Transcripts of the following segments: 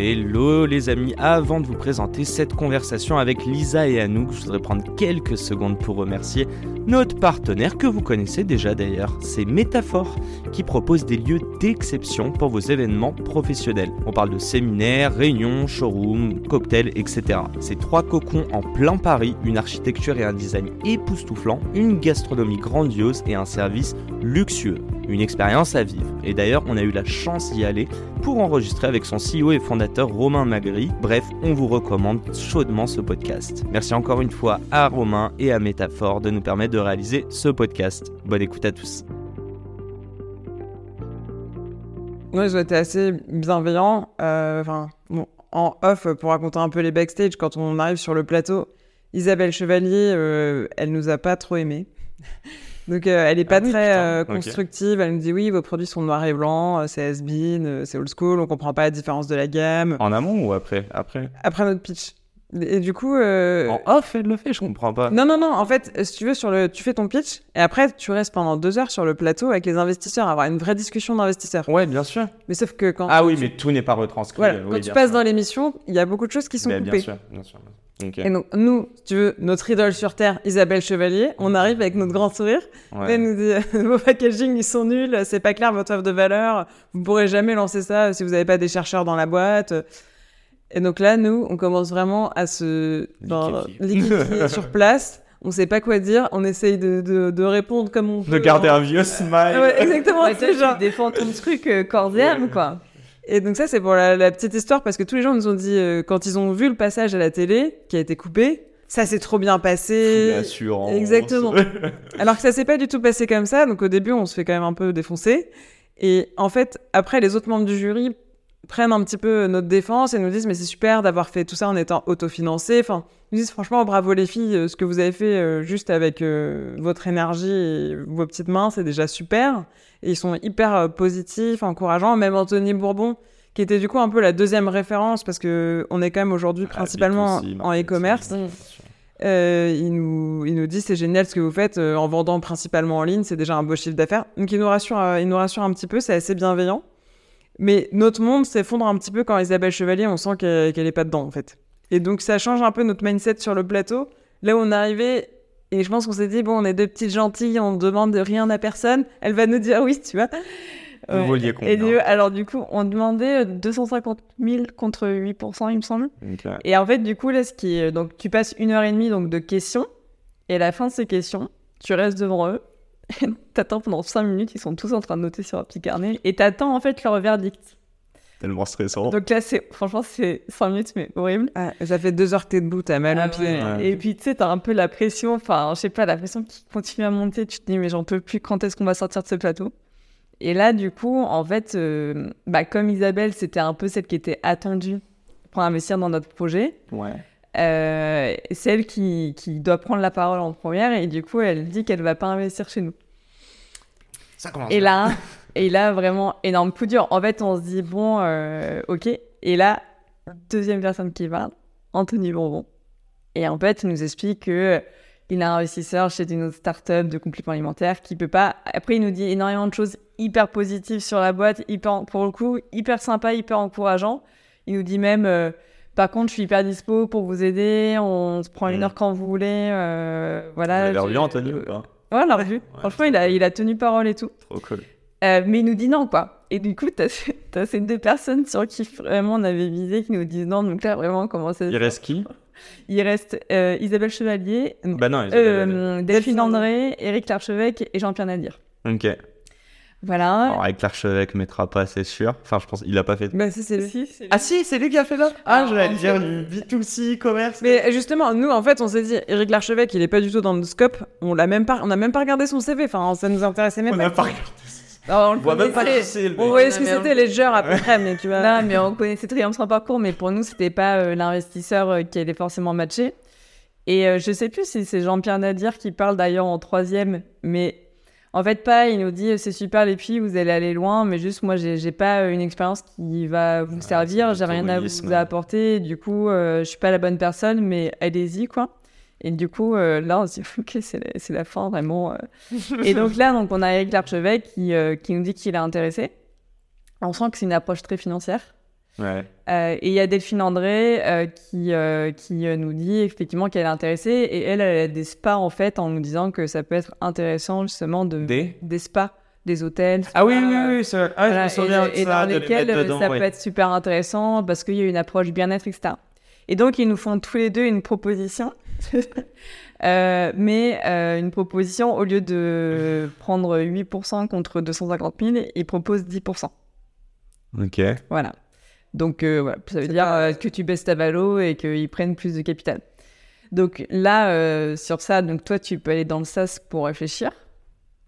Hello les amis, avant de vous présenter cette conversation avec Lisa et Anouk, je voudrais prendre quelques secondes pour remercier notre partenaire que vous connaissez déjà d'ailleurs, c'est Métaphore qui propose des lieux d'exception pour vos événements professionnels. On parle de séminaires, réunions, showrooms, cocktails, etc. C'est trois cocons en plein Paris, une architecture et un design époustouflant, une gastronomie grandiose et un service luxueux. Une expérience à vivre. Et d'ailleurs, on a eu la chance d'y aller pour enregistrer avec son CEO et fondateur Romain Magri. Bref, on vous recommande chaudement ce podcast. Merci encore une fois à Romain et à Métaphore de nous permettre de réaliser ce podcast. Bonne écoute à tous. Moi, j'étais assez bienveillant. Euh, en off, pour raconter un peu les backstage, quand on arrive sur le plateau, Isabelle Chevalier, euh, elle nous a pas trop aimés. Donc, euh, elle est pas Ah oui, très euh, constructive. Elle nous dit oui, vos produits sont noirs et blancs, euh, c'est has-been, euh, c'est old school, on comprend pas la différence de la gamme. En amont ou après? Après Après notre pitch. Et du coup, euh, En off, elle le fait, je comprends pas. non, non, non. En fait, si tu veux, sur le, tu fais ton pitch et après, tu restes pendant deux heures sur le plateau avec les investisseurs, avoir une vraie discussion d'investisseurs. Ouais, bien sûr. Mais sauf que quand, Ah oui, mais tout n'est pas retranscrit. voilà, quand tu passes sûr. dans l'émission, il y a beaucoup de choses qui sont Ben, coupées. Bien sûr, bien sûr. Et donc, nous, si tu veux, notre idole sur Terre, Isabelle Chevalier, on arrive avec notre grand sourire. Ouais. Elle nous dit Vos packaging, ils sont nuls, c'est pas clair votre offre de valeur, vous pourrez jamais lancer ça si vous n'avez pas des chercheurs dans la boîte. Et donc là, nous, on commence vraiment à se genre, liquéfier sur place. On sait pas quoi dire, on essaye de, de, de répondre comme on peut. De garder un vieux smile. Ouais, exactement, Ouais, c'est toi, genre. tu défends ton truc euh, corps et âme, quoi. Et donc ça, c'est pour la, la petite histoire, parce que tous les gens nous ont dit, euh, quand ils ont vu le passage à la télé, qui a été coupé, ça s'est trop bien passé. L'assurance. Exactement. Alors que ça s'est pas du tout passé comme ça, donc au début, on se fait quand même un peu défoncer. Et en fait, après, les autres membres du jury prennent un petit peu notre défense et nous disent, mais c'est super d'avoir fait tout ça en étant autofinancé. Enfin, ils nous disent, franchement, bravo les filles, euh, ce que vous avez fait euh, juste avec euh, votre énergie et vos petites mains, c'est déjà super. Et ils sont hyper positifs, encourageants. Même Anthony Bourbon, qui était du coup un peu la deuxième référence, parce que on est quand même aujourd'hui Ah, principalement B2C, en e-commerce. Euh, il, nous, il nous dit c'est génial ce que vous faites euh, en vendant principalement en ligne, c'est déjà un beau chiffre d'affaires. Donc il nous rassure, euh, il nous rassure un petit peu, c'est assez bienveillant. Mais notre monde s'effondre un petit peu quand Isabelle Chevalier, on sent qu'elle qu'elle est pas dedans en fait. Et donc ça change un peu notre mindset sur le plateau. Là où on est arrivé, et je pense qu'on s'est dit bon, on est deux petites gentilles, on demande rien à personne. Elle va nous dire oui, tu vois. Vous vouliez Et combien du- alors, du coup, on demandait euh, 250 000 contre 8%, il me semble. Et en fait, du coup, là, ce qui est- donc, tu passes une heure et demie donc, de questions. Et à la fin de ces questions, tu restes devant eux. t'attends pendant 5 minutes, ils sont tous en train de noter sur un petit carnet. Et t'attends en fait leur verdict. Tellement stressant. Donc là, c'est franchement, c'est 5 minutes, mais horrible. Ah, ça fait deux heures que t'es debout, t'as mal Ah au pied. ouais. Ouais. Et puis, tu sais, t'as un peu la pression, enfin, je sais pas, la pression qui continue à monter. Tu te dis, mais j'en peux plus, quand est-ce qu'on va sortir de ce plateau? Et là, du coup, en fait, euh, bah, comme Isabelle, c'était un peu celle qui était attendue pour investir dans notre projet, Ouais. Euh, c'est elle qui, qui doit prendre la parole en première et du coup, elle dit qu'elle va pas investir chez nous. Ça commence. Et là, et là, vraiment, énorme coup dur. En fait, on se dit, bon, euh, ok. Et là, deuxième personne qui parle, Anthony Bourbon. Et en fait, il nous explique que il est un investisseur chez une autre start-up de compléments alimentaires qui peut pas. Après, il nous dit énormément de choses hyper positives sur la boîte, hyper, pour le coup, hyper sympa, hyper encourageant. Il nous dit même, euh, par contre, je suis hyper dispo pour vous aider, on se prend une Mm. heure quand vous voulez. euh, voilà. L'avez je- revu, Anthony, ou pas? Ouais, on l'a revu. Franchement, il a, il a tenu parole et tout. Trop cool. Euh, mais il nous dit non, quoi. Et du coup, t'as as ces deux personnes sur qui vraiment on avait visé qui nous disent non. Donc là, vraiment, comment ça Il reste qui? Il reste euh, Isabelle Chevalier, Bah non, euh, Delphine André, Éric Larchevêque et Jean-Pierre Nadir. Ok. Voilà. Alors, avec l'archevêque mettra pas, c'est sûr. Enfin, je pense il a pas fait. Bah, si, c'est lui. Si, c'est lui. Ah si, c'est lui qui a fait là? Ah, Ah, j'allais dire fait- du B2C, commerce. Mais justement, nous, en fait, on s'est dit, Eric Larchevêque, il est pas du tout dans notre scope. On l'a même pas, on a même pas regardé son CV. Enfin, ça nous intéressait même on pas. n'a pas regardé. Alors, on le On voit même pas le On voyait ce que Non, mais c'était, les genres à peu près, mais tu vois. Non, mais on connaissait très bien son parcours, mais pour nous, c'était pas euh, l'investisseur euh, qui allait forcément matcher. Et euh, je sais plus si c'est Jean-Pierre Nadir qui parle d'ailleurs en troisième, mais en fait, pas, il nous dit c'est super les filles, vous allez aller loin, mais juste moi, j'ai pas euh, une expérience qui va vous servir, c'est j'ai rien à vous apporter, du coup, euh, je suis pas la bonne personne, mais allez-y, quoi. Et du coup, euh, là, on se dit, ok, c'est la, fin, vraiment. Et donc là, donc, on a Eric Larchevêque qui, euh, qui nous dit qu'il est intéressé. On sent que c'est une approche très financière. Ouais. Euh, et il y a Delphine André euh, qui, euh, qui nous dit effectivement qu'elle est intéressée. Et elle, elle a des spas en fait en nous disant que ça peut être intéressant justement de Des? des spas, des hôtels. Ah oui, spas, oui, oui. Ah, je me souviens et, de et ça, dans de les lesquels dedans, ça ouais. peut être super intéressant parce qu'il y a une approche bien-être, etc. Et donc, ils nous font tous les deux une proposition. Euh, mais euh, une proposition, au lieu de prendre 8% contre 250 000, ils proposent 10%. Ok. Voilà. Donc, euh, voilà, ça veut dire pas- euh, que tu baisses ta valo et qu'ils prennent plus de capital. Donc là, euh, sur ça, donc toi, tu peux aller dans le SAS pour réfléchir.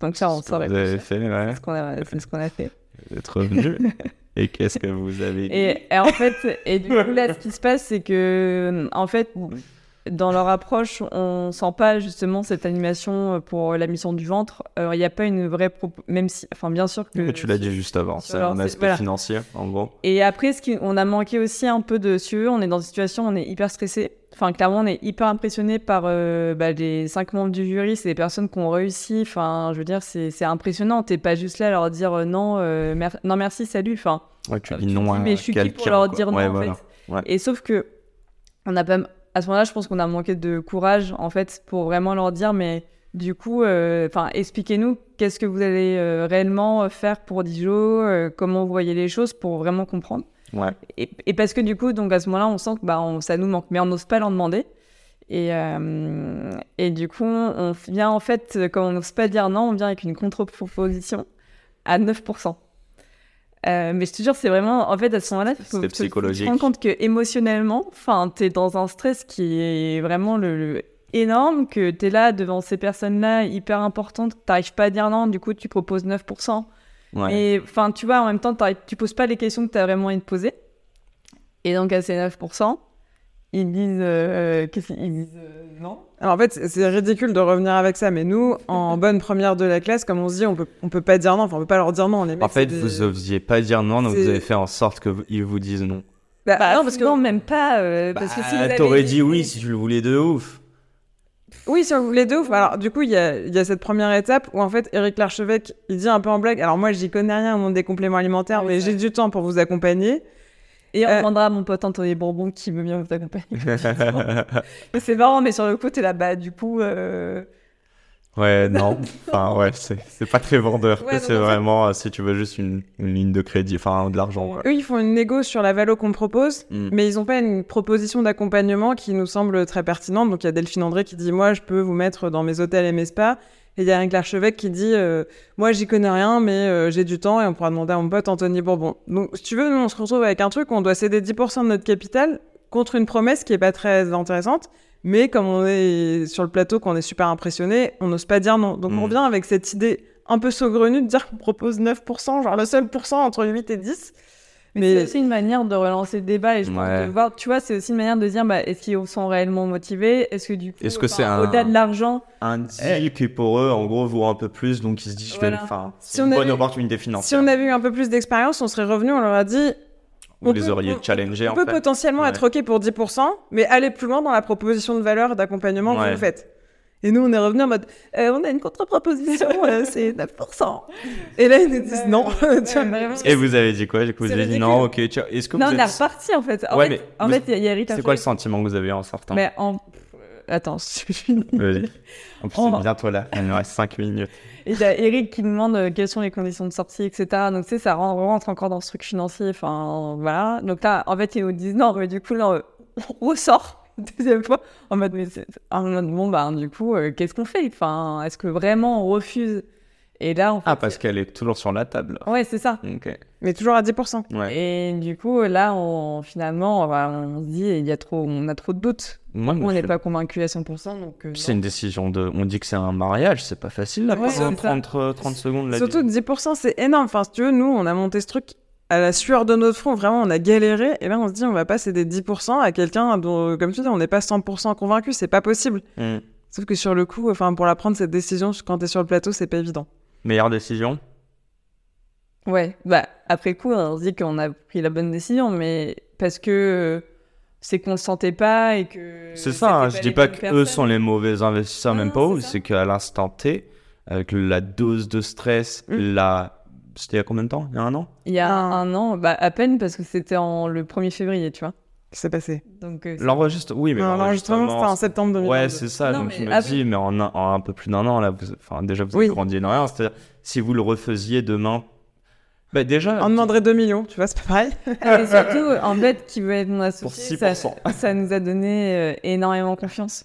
Donc ça, on avez réfléchir. fait, ouais. C'est ce qu'on a, c'est ce qu'on a fait. Vous êtes revenu. Et qu'est-ce que vous avez dit Et, et en fait, et du coup, là, ce qui se passe, c'est que, en fait, dans leur approche, on sent pas justement cette animation pour la mission du ventre. Euh, Il n'y a pas une vraie même si, enfin, bien sûr que. Mais tu l'as dit juste avant, c'est un aspect voilà. financier, en gros. Et après, ce qui, on a manqué aussi un peu de si on est dans une situation, où on est hyper stressé. Enfin, clairement, on est hyper impressionné par euh, bah, les cinq membres du jury. C'est des personnes qui ont réussi. Enfin, je veux dire, c'est impressionnant. T'es pas juste là à leur dire euh, non, euh, mer- non merci, salut. Enfin, Ouais, tu euh, dis tu non dis, à mais je suis qui pour leur quoi. dire non en fait? Ouais. Et sauf que on a pas, à ce moment-là, je pense qu'on a manqué de courage en fait pour vraiment leur dire, mais du coup, euh, enfin, expliquez-nous qu'est-ce que vous allez euh, réellement faire pour Dijon, euh, comment vous voyez les choses pour vraiment comprendre. Ouais. Et, et parce que du coup, donc à ce moment-là, on sent que bah, on- ça nous manque, mais on n'ose pas leur demander. Et, euh, et du coup, on vient en fait, comme on n'ose pas dire non, on vient avec une contre-proposition à 9%. Euh, mais je te jure, c'est vraiment, en fait, à ce moment-là, tu te rends compte que émotionnellement, enfin, t'es dans un stress qui est vraiment le, le- énorme, que t'es là devant ces personnes-là hyper importantes, t'arrives pas à dire non, du coup, tu proposes 9%. Ouais. Et enfin, tu vois, en même temps, tu poses pas les questions que tu as vraiment envie de poser. Et donc, à ces 9%, ils disent. euh, Qu'est-ce qu'ils disent euh, Non Alors en fait, c'est- ridicule de revenir avec ça, mais nous, en bonne première de la classe, comme on se dit, on peut, on peut pas dire non, enfin on peut pas leur dire non. Les mecs, En fait, des- vous osiez pas dire non, donc vous avez fait en sorte qu'ils vous disent non. Bah, Bah, non, parce que non, même pas. euh, parce que si vous Bah, avez T'aurais dit oui si tu le voulais de ouf. oui, si on voulait de ouf. Alors du coup, il y a, il y a cette première étape où en fait, Eric Larchevêque, il dit un peu en blague. Alors moi, j'y connais rien au monde des compléments alimentaires, Ah oui, mais j'ai du temps pour vous accompagner. Et on Euh, demandera à mon pote Anthony Bourbon qui veut bien vous accompagner. Mais c'est marrant, mais sur le coup, t'es là, bah, du coup. euh, ouais, non. Enfin, ouais, c'est pas très vendeur. Ouais, c'est vraiment, euh, si tu veux juste une, une ligne de crédit, enfin de l'argent. Eux, ils font une négo sur la valo qu'on propose, Mm. mais ils ont pas une proposition d'accompagnement qui nous semble très pertinente. Donc il y a Delphine André qui dit moi, je peux vous mettre dans mes hôtels et mes spas. Et il y a Eric Larchevêque qui dit euh, moi, j'y connais rien, mais euh, j'ai du temps et on pourra demander à mon pote Anthony Bourbon. Donc si tu veux, nous on se retrouve avec un truc où on doit céder 10% de notre capital contre une promesse qui est pas très intéressante. Mais comme on est sur le plateau, qu'on est super impressionné, on n'ose pas dire non. Donc on revient avec cette idée un peu saugrenue de dire qu'on propose 9%, genre le seul pourcent entre 8 et 10. Mais, Mais- c'est aussi une manière de relancer le débat et je pense Ouais. voir, tu vois, c'est aussi une manière de dire, bah, est-ce qu'ils sont réellement motivés? Est-ce que du coup, Est-ce que enfin, c'est un- au-delà de l'argent, Un deal qui pour eux, en gros, vaut un peu plus, donc ils se disent, je vais Voilà. le faire. Si C'est on une bonne avait- opportunité Si on avait eu un peu plus d'expérience, on serait revenu, on leur a dit Vous on les peut- auriez on- challengés, on en peut fait. potentiellement Ouais. être OK pour 10%, mais aller plus loin dans la proposition de valeur et d'accompagnement que vous faites. Et nous, on est revenu en mode Euh, on a une contre-proposition, euh, c'est 9%. Et là, ils nous disent non. Tu vois. Et vous avez dit quoi? Du coup, vous avez dit non, ok. tiens, Est-ce que Non, vous on est êtes... reparti en fait. En Ouais, fait, mais en vous- fait, il y a Eric C'est quoi le sentiment que vous avez en sortant? Mais en. Attends, je finis. Vas-y. En plus, c'est bientôt là. Il nous reste 5 minutes. Et il y a Eric qui nous demande euh, quelles sont les conditions de sortie, etc. Donc, tu sais, ça ren- rentre encore dans ce truc financier. Enfin, voilà. Donc là, en fait, ils nous disent non, mais du coup, là, on ressort. Deuxième fois, en mode, mais c'est- en mode, bon, bah, du coup, euh, qu'est-ce qu'on fait? Enfin, est-ce que vraiment on refuse? Et là, en fait. Ah, parce qu'elle est toujours sur la table. Ouais, c'est ça. Mais toujours à 10%. Ouais. Et du coup, là, on, finalement, on, se dit, il y a trop, on a trop de doutes. Moi, On je- n'est pas convaincu à 100%, donc. euh, C'est une décision de. On dit que c'est un mariage, c'est pas facile là. Ouais, pendant c'est ça. 30, euh, 30 secondes là. Surtout 10%, c'est énorme. Enfin, si tu veux, nous, on a monté ce truc à la sueur de notre front. Vraiment, on a galéré. Et là, on se dit, on va pas céder 10% à quelqu'un dont, comme tu dis, on n'est pas 100% convaincu. C'est pas possible. Hmm. Sauf que sur le coup, enfin, pour la prendre, cette décision, quand t'es sur le plateau, c'est pas évident. Meilleure décision? Ouais, bah après coup, on se dit qu'on a pris la bonne décision, mais parce que c'est qu'on le sentait pas et que. C'est ça, hein, je dis pas qu'eux sont les mauvais investisseurs, Non, même pas eux, c'est qu'à l'instant T, avec la dose de stress, Mm. la. C'était il y a combien de temps? Il y a un an? Il y a Ah. un an, bah à peine parce que c'était en le 1er février, tu vois. Qui s'est passé Donc. euh, c'est- L'enregistre, oui, mais Non, L'enregistrement, c'était en septembre 2022. Ouais, c'est ça. Non, donc mais je me après- dis, mais en un, en un peu plus d'un an, là, vous, enfin, déjà, vous Oui. avez grandi énormément. C'est-à-dire, si vous le refaisiez demain, bah, déjà, On demanderait 2 millions, tu vois, c'est pas pareil. Ah, mais surtout, en fait, qui veut être mon associé, Pour ça, 6%. ça nous a donné euh, énormément confiance.